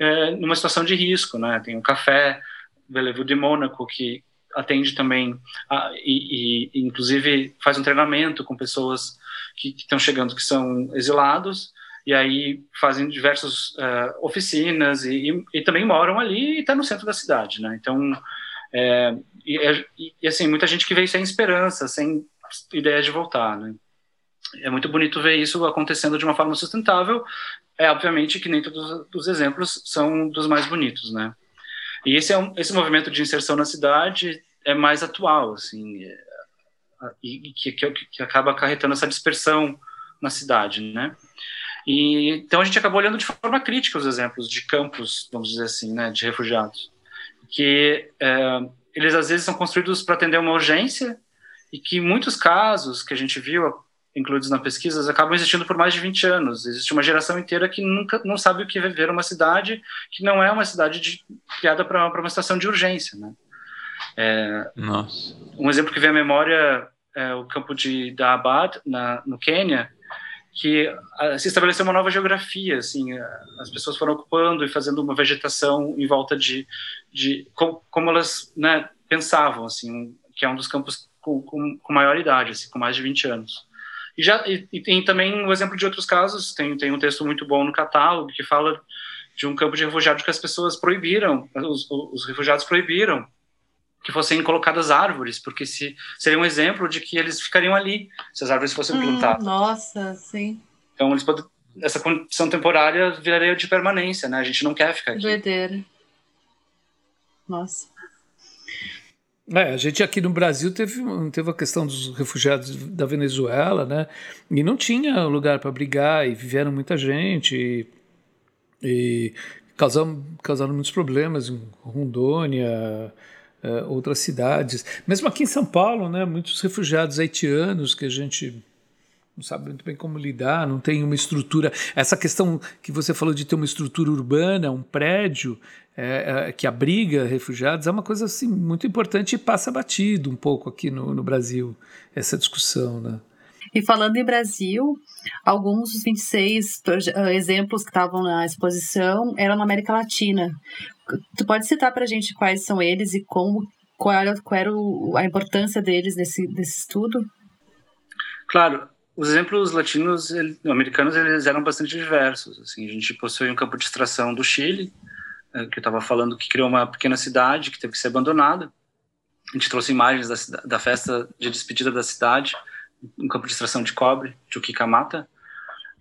[SPEAKER 4] é, numa situação de risco. Né? Tem o Café Bellevue de Mônaco, que atende também a, e, e, inclusive faz um treinamento com pessoas que estão chegando que são exilados e aí fazem diversas uh, oficinas e, e, e, também moram ali e está no centro da cidade, né? Então é, e, assim muita gente que veio sem esperança, sem ideia de voltar, né? É muito bonito ver isso acontecendo de uma forma sustentável. É obviamente que nem todos os exemplos são dos mais bonitos, né? E esse, é um, esse movimento de inserção na cidade é mais atual, assim, é, e que, que, que, acaba acarretando essa dispersão na cidade, né? E, então a gente acabou olhando de forma crítica os exemplos de campos, vamos dizer assim, né, de refugiados, que é, eles às vezes são construídos para atender uma urgência e que em muitos casos que a gente viu incluídos na pesquisa, acabam existindo por mais de 20 anos. Existe uma geração inteira que nunca não sabe o que é viver uma cidade que não é uma cidade de, criada para uma situação de urgência, né? É,
[SPEAKER 2] Nossa.
[SPEAKER 4] Um exemplo que vem à memória é o campo de Daabad, na, no Quênia, que uh, se estabeleceu uma nova geografia, assim, uh, as pessoas foram ocupando e fazendo uma vegetação em volta de, de com, como elas né, pensavam, assim, que é um dos campos com, com, com maior idade, assim, com mais de 20 anos. E, já, e, e, tem também o exemplo de outros casos, tem, tem um texto muito bom no catálogo que fala de um campo de refugiados que as pessoas proibiram, os, os refugiados proibiram que fossem colocadas árvores, porque se, seria um exemplo de que eles ficariam ali se as árvores fossem hum, plantadas.
[SPEAKER 1] Nossa, sim.
[SPEAKER 4] Então eles podem, essa condição temporária viraria de permanência, né? A gente não quer ficar aqui.
[SPEAKER 1] Doideira. Nossa.
[SPEAKER 3] É, a gente aqui no Brasil teve, teve a questão dos refugiados da Venezuela, né? E não tinha lugar para brigar e viveram muita gente e, e causaram, causaram muitos problemas em Rondônia, é, outras cidades. Mesmo aqui em São Paulo, né? Muitos refugiados haitianos que a gente não sabe muito bem como lidar, não tem uma estrutura. Essa questão que você falou de ter uma estrutura urbana, um prédio é, é, que abriga refugiados, é uma coisa assim, muito importante e passa batido um pouco aqui no, no Brasil, essa discussão. Né?
[SPEAKER 1] E falando em Brasil, alguns dos 26 ah, exemplos que estavam na exposição eram na América Latina. Tu pode citar para a gente quais são eles e como, qual era, qual era a importância deles nesse, nesse estudo?
[SPEAKER 4] Claro, os exemplos latinos, americanos, eles eram bastante diversos. Assim, a gente possui um campo de extração do Chile, eh, que eu estava falando que criou uma pequena cidade que teve que ser abandonada. A gente trouxe imagens da, da festa de despedida da cidade, um campo de extração de cobre, Chuquicamata,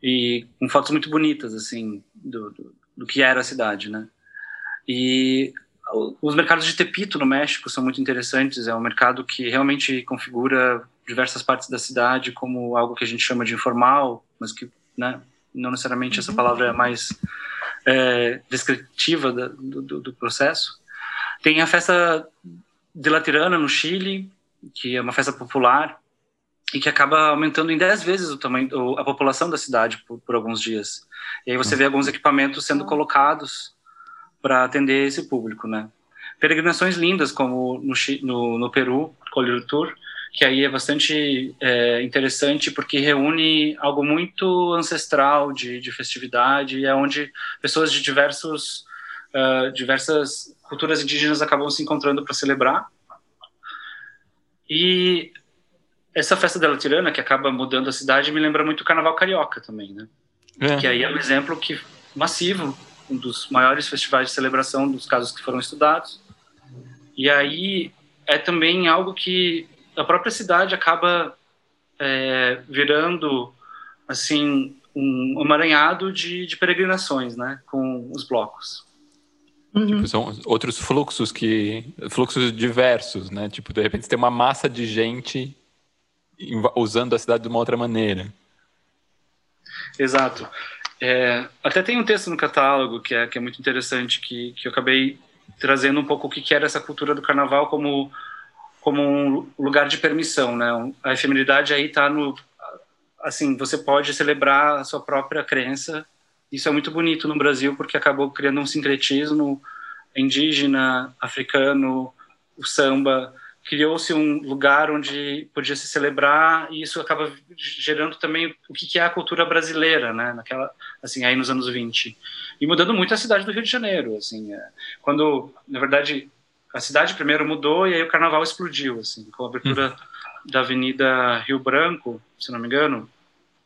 [SPEAKER 4] e com fotos muito bonitas, assim, do, do, do que era a cidade, né? E os mercados de Tepito, no México, são muito interessantes. É um mercado que realmente configura diversas partes da cidade como algo que a gente chama de informal, mas que né? Não necessariamente essa palavra é mais é, descritiva da, do, do, processo. Tem a festa de La Tirana, no Chile, que é uma festa popular e que acaba aumentando em 10 vezes o tamanho, a população da cidade por, por alguns dias. E aí você vê alguns equipamentos sendo colocados para atender esse público, né? Peregrinações lindas, como no, no, no Peru, Colher Tour, que aí é bastante é, interessante porque reúne algo muito ancestral de, de festividade, e é onde pessoas de diversos, uh, diversas culturas indígenas acabam se encontrando para celebrar. E essa festa dela tirana, que acaba mudando a cidade, me lembra muito o Carnaval Carioca também, né? É. Que aí é um exemplo que massivo, um dos maiores festivais de celebração dos casos que foram estudados. E aí é também algo que a própria cidade acaba é, virando assim um emaranhado de, de peregrinações, né, com os blocos.
[SPEAKER 2] Uhum. Tipo, são outros fluxos que fluxos diversos, né? Tipo, de repente tem uma massa de gente usando a cidade de uma outra maneira.
[SPEAKER 4] Exato. É, até tem um texto no catálogo que é, que é muito interessante, que, que eu acabei trazendo um pouco o que era essa cultura do carnaval como como um lugar de permissão, né? A efemeridade aí está no assim, você pode celebrar a sua própria crença. Isso é muito bonito no Brasil porque acabou criando um sincretismo indígena, africano, o samba, criou-se um lugar onde podia se celebrar e isso acaba gerando também o que é a cultura brasileira, né, naquela assim, aí nos anos 20. E mudando muito a cidade do Rio de Janeiro, assim, é, quando na verdade a cidade primeiro mudou e aí o carnaval explodiu, assim, com a abertura uhum. da Avenida Rio Branco, se não me engano.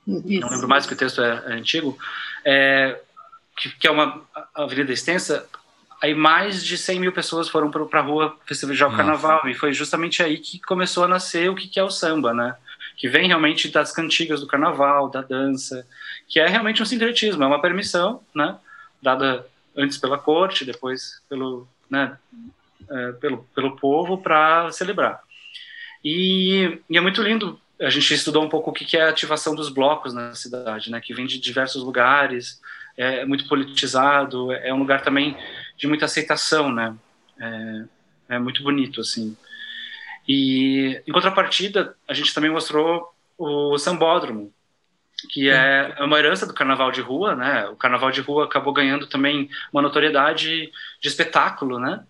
[SPEAKER 4] Isso. Não lembro mais que o texto é, é antigo. É, que, que, é uma avenida extensa. Aí mais de 100 mil pessoas foram para a rua festejar o carnaval e foi justamente aí que começou a nascer o que, que é o samba, né? Que vem realmente das cantigas do carnaval, da dança, que é realmente um sincretismo, é uma permissão, né? Dada antes pela corte, depois pelo, né, é, pelo, pelo povo para celebrar. E, e, é muito lindo, a gente estudou um pouco o que é a ativação dos blocos na cidade, né, que vem de diversos lugares, é, é muito politizado, é um lugar também de muita aceitação, né, é, é muito bonito, assim. E, em contrapartida, a gente também mostrou o sambódromo, que é uma herança do carnaval de rua, né? O carnaval de rua acabou ganhando também uma notoriedade de espetáculo, né?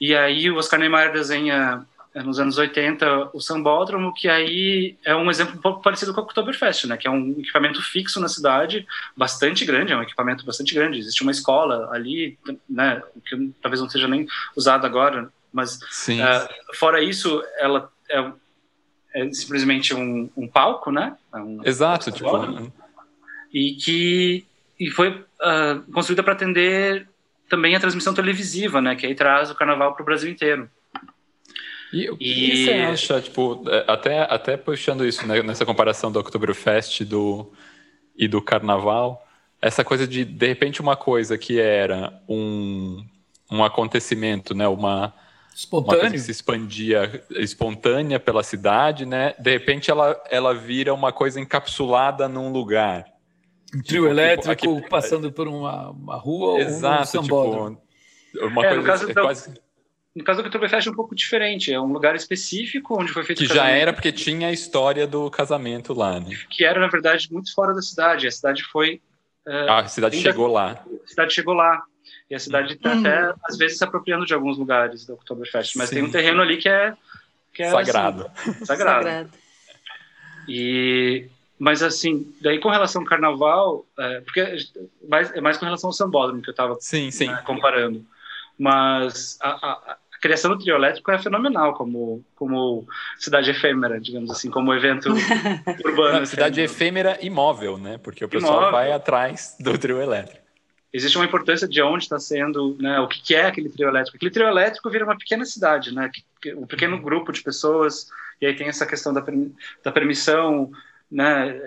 [SPEAKER 4] E aí o Oscar Niemeyer desenha eh, nos anos 80 o Sambódromo, que aí é um exemplo um pouco parecido com o Oktoberfest, né, que é um equipamento fixo na cidade, bastante grande, é um equipamento bastante grande. Existe uma escola ali, né, que talvez não seja nem usada agora, mas uh, fora isso, ela é, é simplesmente um, um, palco, né? É um,
[SPEAKER 2] Exato, tipo...
[SPEAKER 4] E que e foi uh, construída para atender também a transmissão televisiva, né? Que aí traz o carnaval para o Brasil inteiro.
[SPEAKER 2] E o que e... você acha, tipo, é, até, até puxando isso né, nessa comparação do Oktoberfest do, e do carnaval, essa coisa de, de repente, uma coisa que era um, um acontecimento, né, uma,
[SPEAKER 3] Espontâneo.
[SPEAKER 2] uma coisa que se expandia espontânea pela cidade, né, de repente ela, ela vira uma coisa encapsulada num lugar.
[SPEAKER 3] Um trio tipo, elétrico tipo, aqui, passando por uma, uma rua
[SPEAKER 2] exato, ou um tipo, uma
[SPEAKER 4] é, coisa no caso, é quase... No caso do Oktoberfest é um pouco diferente, é um lugar específico onde foi feito
[SPEAKER 2] Que já era porque tinha a história do casamento lá, né?
[SPEAKER 4] Que era, na verdade, muito fora da cidade. A cidade foi...
[SPEAKER 2] Uh, a cidade ainda... chegou lá.
[SPEAKER 4] A cidade chegou lá. E a cidade está hum. até, às vezes, se apropriando de alguns lugares do Oktoberfest. Mas Sim. tem um terreno ali que é... Que é
[SPEAKER 2] sagrado.
[SPEAKER 4] Assim, sagrado. sagrado. E mas, assim, daí com relação ao carnaval, é, porque mais, é mais com relação ao sambódromo que eu estava né, comparando. Mas a, a, a, criação do trio elétrico é fenomenal como, como cidade efêmera, digamos assim, como evento urbano. Não,
[SPEAKER 2] cidade efêmera imóvel, né? Porque o pessoal imóvel. vai atrás do trio elétrico.
[SPEAKER 4] Existe uma importância de onde está sendo, né, o que, que é aquele trio elétrico. Aquele trio elétrico vira uma pequena cidade, né? Um pequeno grupo de pessoas, e aí tem essa questão da, da permissão né?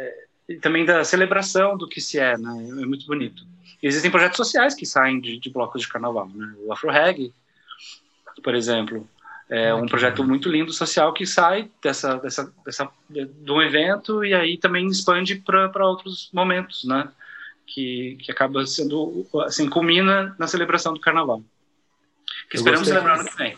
[SPEAKER 4] E também da celebração do que se é, né? É muito bonito. E existem projetos sociais que saem de, de blocos de carnaval, né? O Afro Reg, por exemplo, É um projeto muito lindo social que sai dessa, dessa, dessa de um evento e aí também expande para outros momentos, né? Que, que acaba sendo assim culmina na celebração do Carnaval. Que esperamos celebrar no que vem.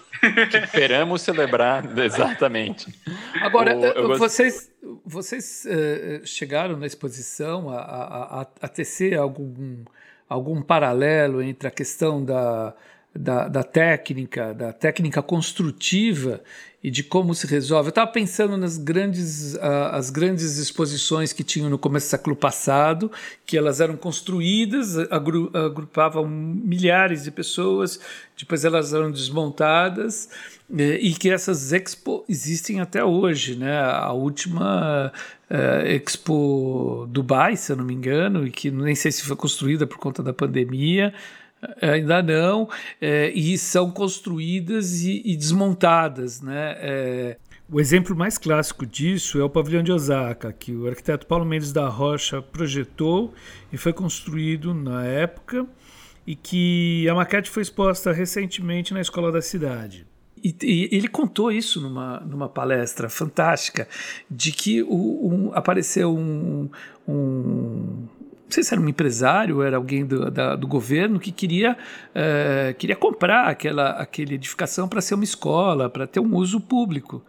[SPEAKER 2] Que esperamos celebrar, exatamente.
[SPEAKER 3] Agora, o, vocês, vocês uh, chegaram na exposição a, a, a, a tecer algum, algum paralelo entre a questão da, da, da, técnica, da técnica construtiva e de como se resolve. Eu estava pensando nas grandes, uh, as grandes exposições que tinham no começo do século passado, que elas eram construídas, agru agrupavam milhares de pessoas, depois elas eram desmontadas eh, e que essas expo existem até hoje, né? A última uh, Expo Dubai, se eu não me engano, e que nem sei se foi construída por conta da pandemia, ainda não, é, e são construídas e, e desmontadas. Né? É, o exemplo mais clássico disso é o pavilhão de Osaka, que o arquiteto Paulo Mendes da Rocha projetou e foi construído na época, e que a maquete foi exposta recentemente na escola da cidade. E, e, ele contou isso numa, numa palestra fantástica, de que o, um, apareceu um, um, sei se era um empresário, era alguém do, da, do governo que queria, uh, queria comprar aquela, aquela edificação para ser uma escola, para ter um uso público.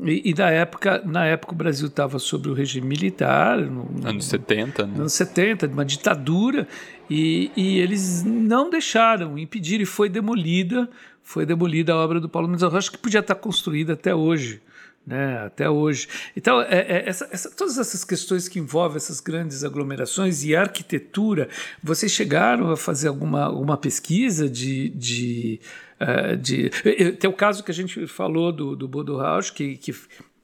[SPEAKER 3] E, e, na época, na época o Brasil estava sob o regime militar. No,
[SPEAKER 2] anos 70, né?
[SPEAKER 3] Anos 70, uma ditadura, e, e eles não deixaram, impediram, e foi demolida, foi demolida a obra do Paulo Mendes Rocha, que podia estar construída até hoje né, até hoje. Então, é, é, essa, essa, todas essas questões que envolvem essas grandes aglomerações e arquitetura, vocês chegaram a fazer alguma, alguma pesquisa de. de, uh, de tem o caso que a gente falou do, do Bodo Rausch, que, que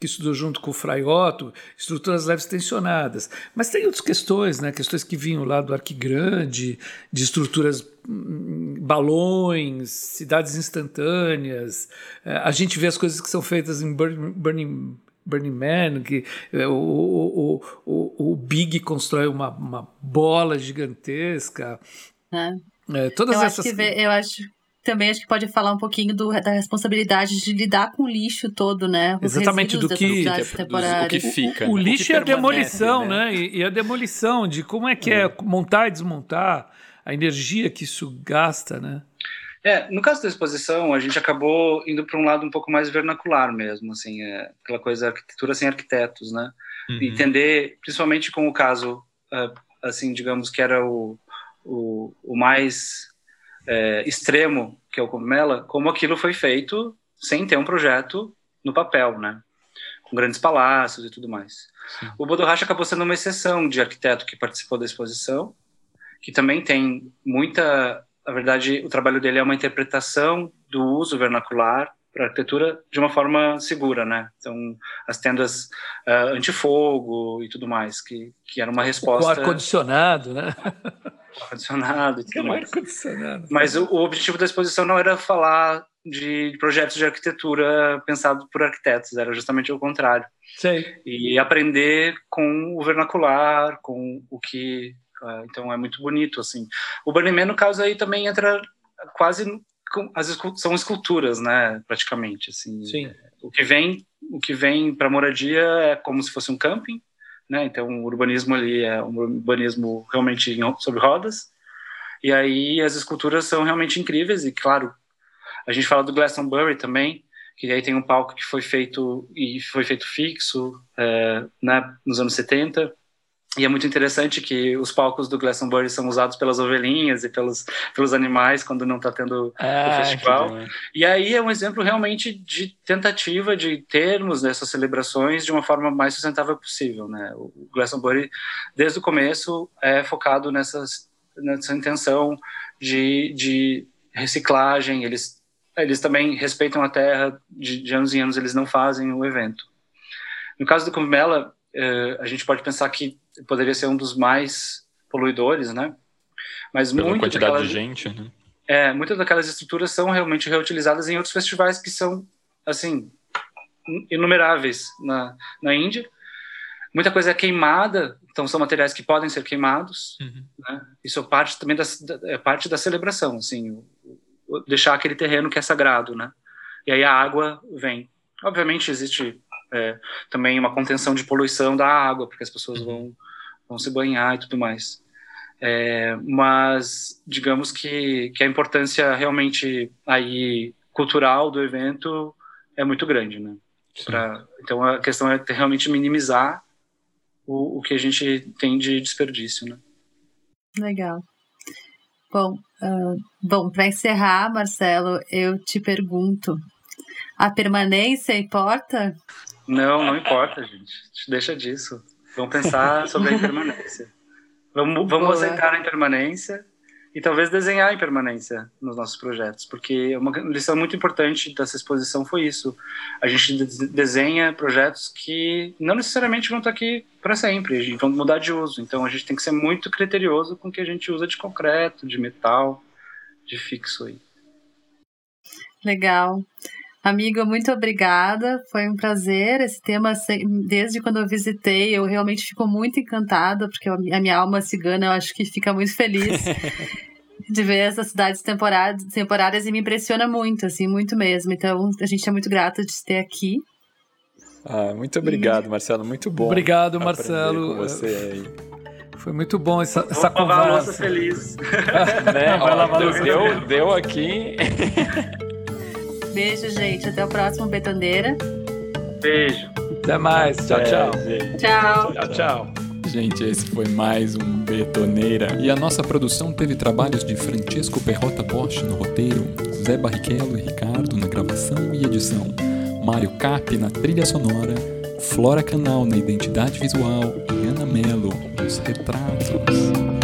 [SPEAKER 3] que estudou junto com o Fraiotto, estruturas leves tensionadas. Mas tem outras questões, né? questões que vinham lá do Arquigrande, de estruturas hum, balões, cidades instantâneas. É, a gente vê as coisas que são feitas em Burning, Burning, Burning Man, que é, o, o, o, o Big constrói uma, uma bola gigantesca.
[SPEAKER 1] É. É, todas eu essas... acho que eu acho também acho que pode falar um pouquinho do, da responsabilidade de lidar com o lixo todo, né?
[SPEAKER 3] Os Exatamente, do que, que é,
[SPEAKER 2] o que fica.
[SPEAKER 3] O, o, o né? lixo e a demolição, né? né? E, e, a demolição de como é que é, é montar e desmontar, a energia que isso gasta, né?
[SPEAKER 4] É, no caso da exposição, a gente acabou indo para um lado um pouco mais vernacular mesmo, assim, é, aquela coisa arquitetura sem arquitetos, né? Uhum. Entender, principalmente com o caso, uh, assim, digamos que era o, o, o mais é, extremo, que é o Cogumela, como aquilo foi feito sem ter um projeto no papel, né? Com grandes palácios e tudo mais. Sim. O Bodoracha acabou sendo uma exceção de arquiteto que participou da exposição, que também tem muita. Na verdade, o trabalho dele é uma interpretação do uso vernacular para arquitetura de uma forma segura, né? Então, as tendas uh, antifogo e tudo mais, que, que era uma resposta...
[SPEAKER 3] Com ar-condicionado, né?
[SPEAKER 4] ar-condicionado e tudo mais. Mas o, o, objetivo da exposição não era falar de projetos de arquitetura pensados por arquitetos, era justamente o contrário.
[SPEAKER 3] Sim.
[SPEAKER 4] E aprender com o vernacular, com o que... Uh, então, é muito bonito, assim. O Burning Man, no caso, aí também entra quase as são esculturas, né, praticamente, assim.
[SPEAKER 3] Sim.
[SPEAKER 4] O que vem, o que vem para moradia é como se fosse um camping, né? Então o urbanismo ali é um urbanismo realmente sobre rodas. E aí as esculturas são realmente incríveis e claro, a gente fala do Glastonbury também, que aí tem um palco que foi feito e foi feito fixo, é, né, nos anos 70. E é muito interessante que os palcos do Glastonbury são usados pelas ovelhinhas e pelos, pelos animais quando não está tendo ah, o festival. E aí é um exemplo realmente de tentativa de termos essas celebrações de uma forma mais sustentável possível. Né? O Glastonbury, desde o começo, é focado nessas, nessa intenção de, de reciclagem. Eles, eles também respeitam a terra, de, de anos em anos eles não fazem o evento. No caso do Cumbela, eh, a gente pode pensar que poderia ser um dos mais poluidores, né?
[SPEAKER 2] Mas Pela muito quantidade daquelas, de gente, né?
[SPEAKER 4] É, muitas daquelas estruturas são realmente reutilizadas em outros festivais que são, assim, inumeráveis na, na Índia. Muita coisa é queimada, então são materiais que podem ser queimados. Uhum. Né? Isso é parte também da, é parte da celebração, assim, o, o, deixar aquele terreno que é sagrado, né? e aí a água vem. Obviamente existe é, também uma contenção de poluição da água, porque as pessoas vão, vão se banhar e tudo mais. É, mas digamos que, que a importância realmente aí cultural do evento é muito grande, né? Pra, então a questão é realmente minimizar o, o que a gente tem de desperdício, né?
[SPEAKER 1] Legal. Bom, uh, bom para encerrar, Marcelo, eu te pergunto: a permanência importa?
[SPEAKER 4] Não, não importa, gente. Deixa disso. Vamos pensar sobre a impermanência. Vamos, vamos aceitar a impermanência e talvez desenhar a impermanência nos nossos projetos, porque uma lição muito importante dessa exposição foi isso. A gente desenha projetos que não necessariamente vão estar aqui para sempre, vão mudar de uso. Então a gente tem que ser muito criterioso com o que a gente usa de concreto, de metal, de fixo aí.
[SPEAKER 1] Legal. Amiga, muito obrigada. Foi um prazer. Esse tema, desde quando eu visitei, eu realmente fico muito encantada, porque a minha alma cigana eu acho que fica muito feliz de ver essas cidades temporárias, temporárias e me impressiona muito, assim, muito mesmo. Então, a gente é muito grata de ter aqui.
[SPEAKER 2] Ah, muito obrigado, e... Marcelo. Muito bom.
[SPEAKER 3] Obrigado, Marcelo.
[SPEAKER 2] Com você aí.
[SPEAKER 3] Foi muito bom essa, essa conversa. Lavar a louça
[SPEAKER 4] feliz.
[SPEAKER 2] né? Vai lavar deu, deu, deu aqui.
[SPEAKER 1] Beijo, gente. Até o próximo Betondeira.
[SPEAKER 4] Beijo.
[SPEAKER 3] Até mais. Tchau, tchau.
[SPEAKER 1] Tchau.
[SPEAKER 2] Tchau, tchau. Gente, esse foi mais um Betoneira. E a nossa produção teve trabalhos de Francesco Perrota Bosch no roteiro, Zé Barrichello e Ricardo na gravação e edição, Mário Cap na trilha sonora, Flora Canal na identidade visual e Ana Mello nos retratos.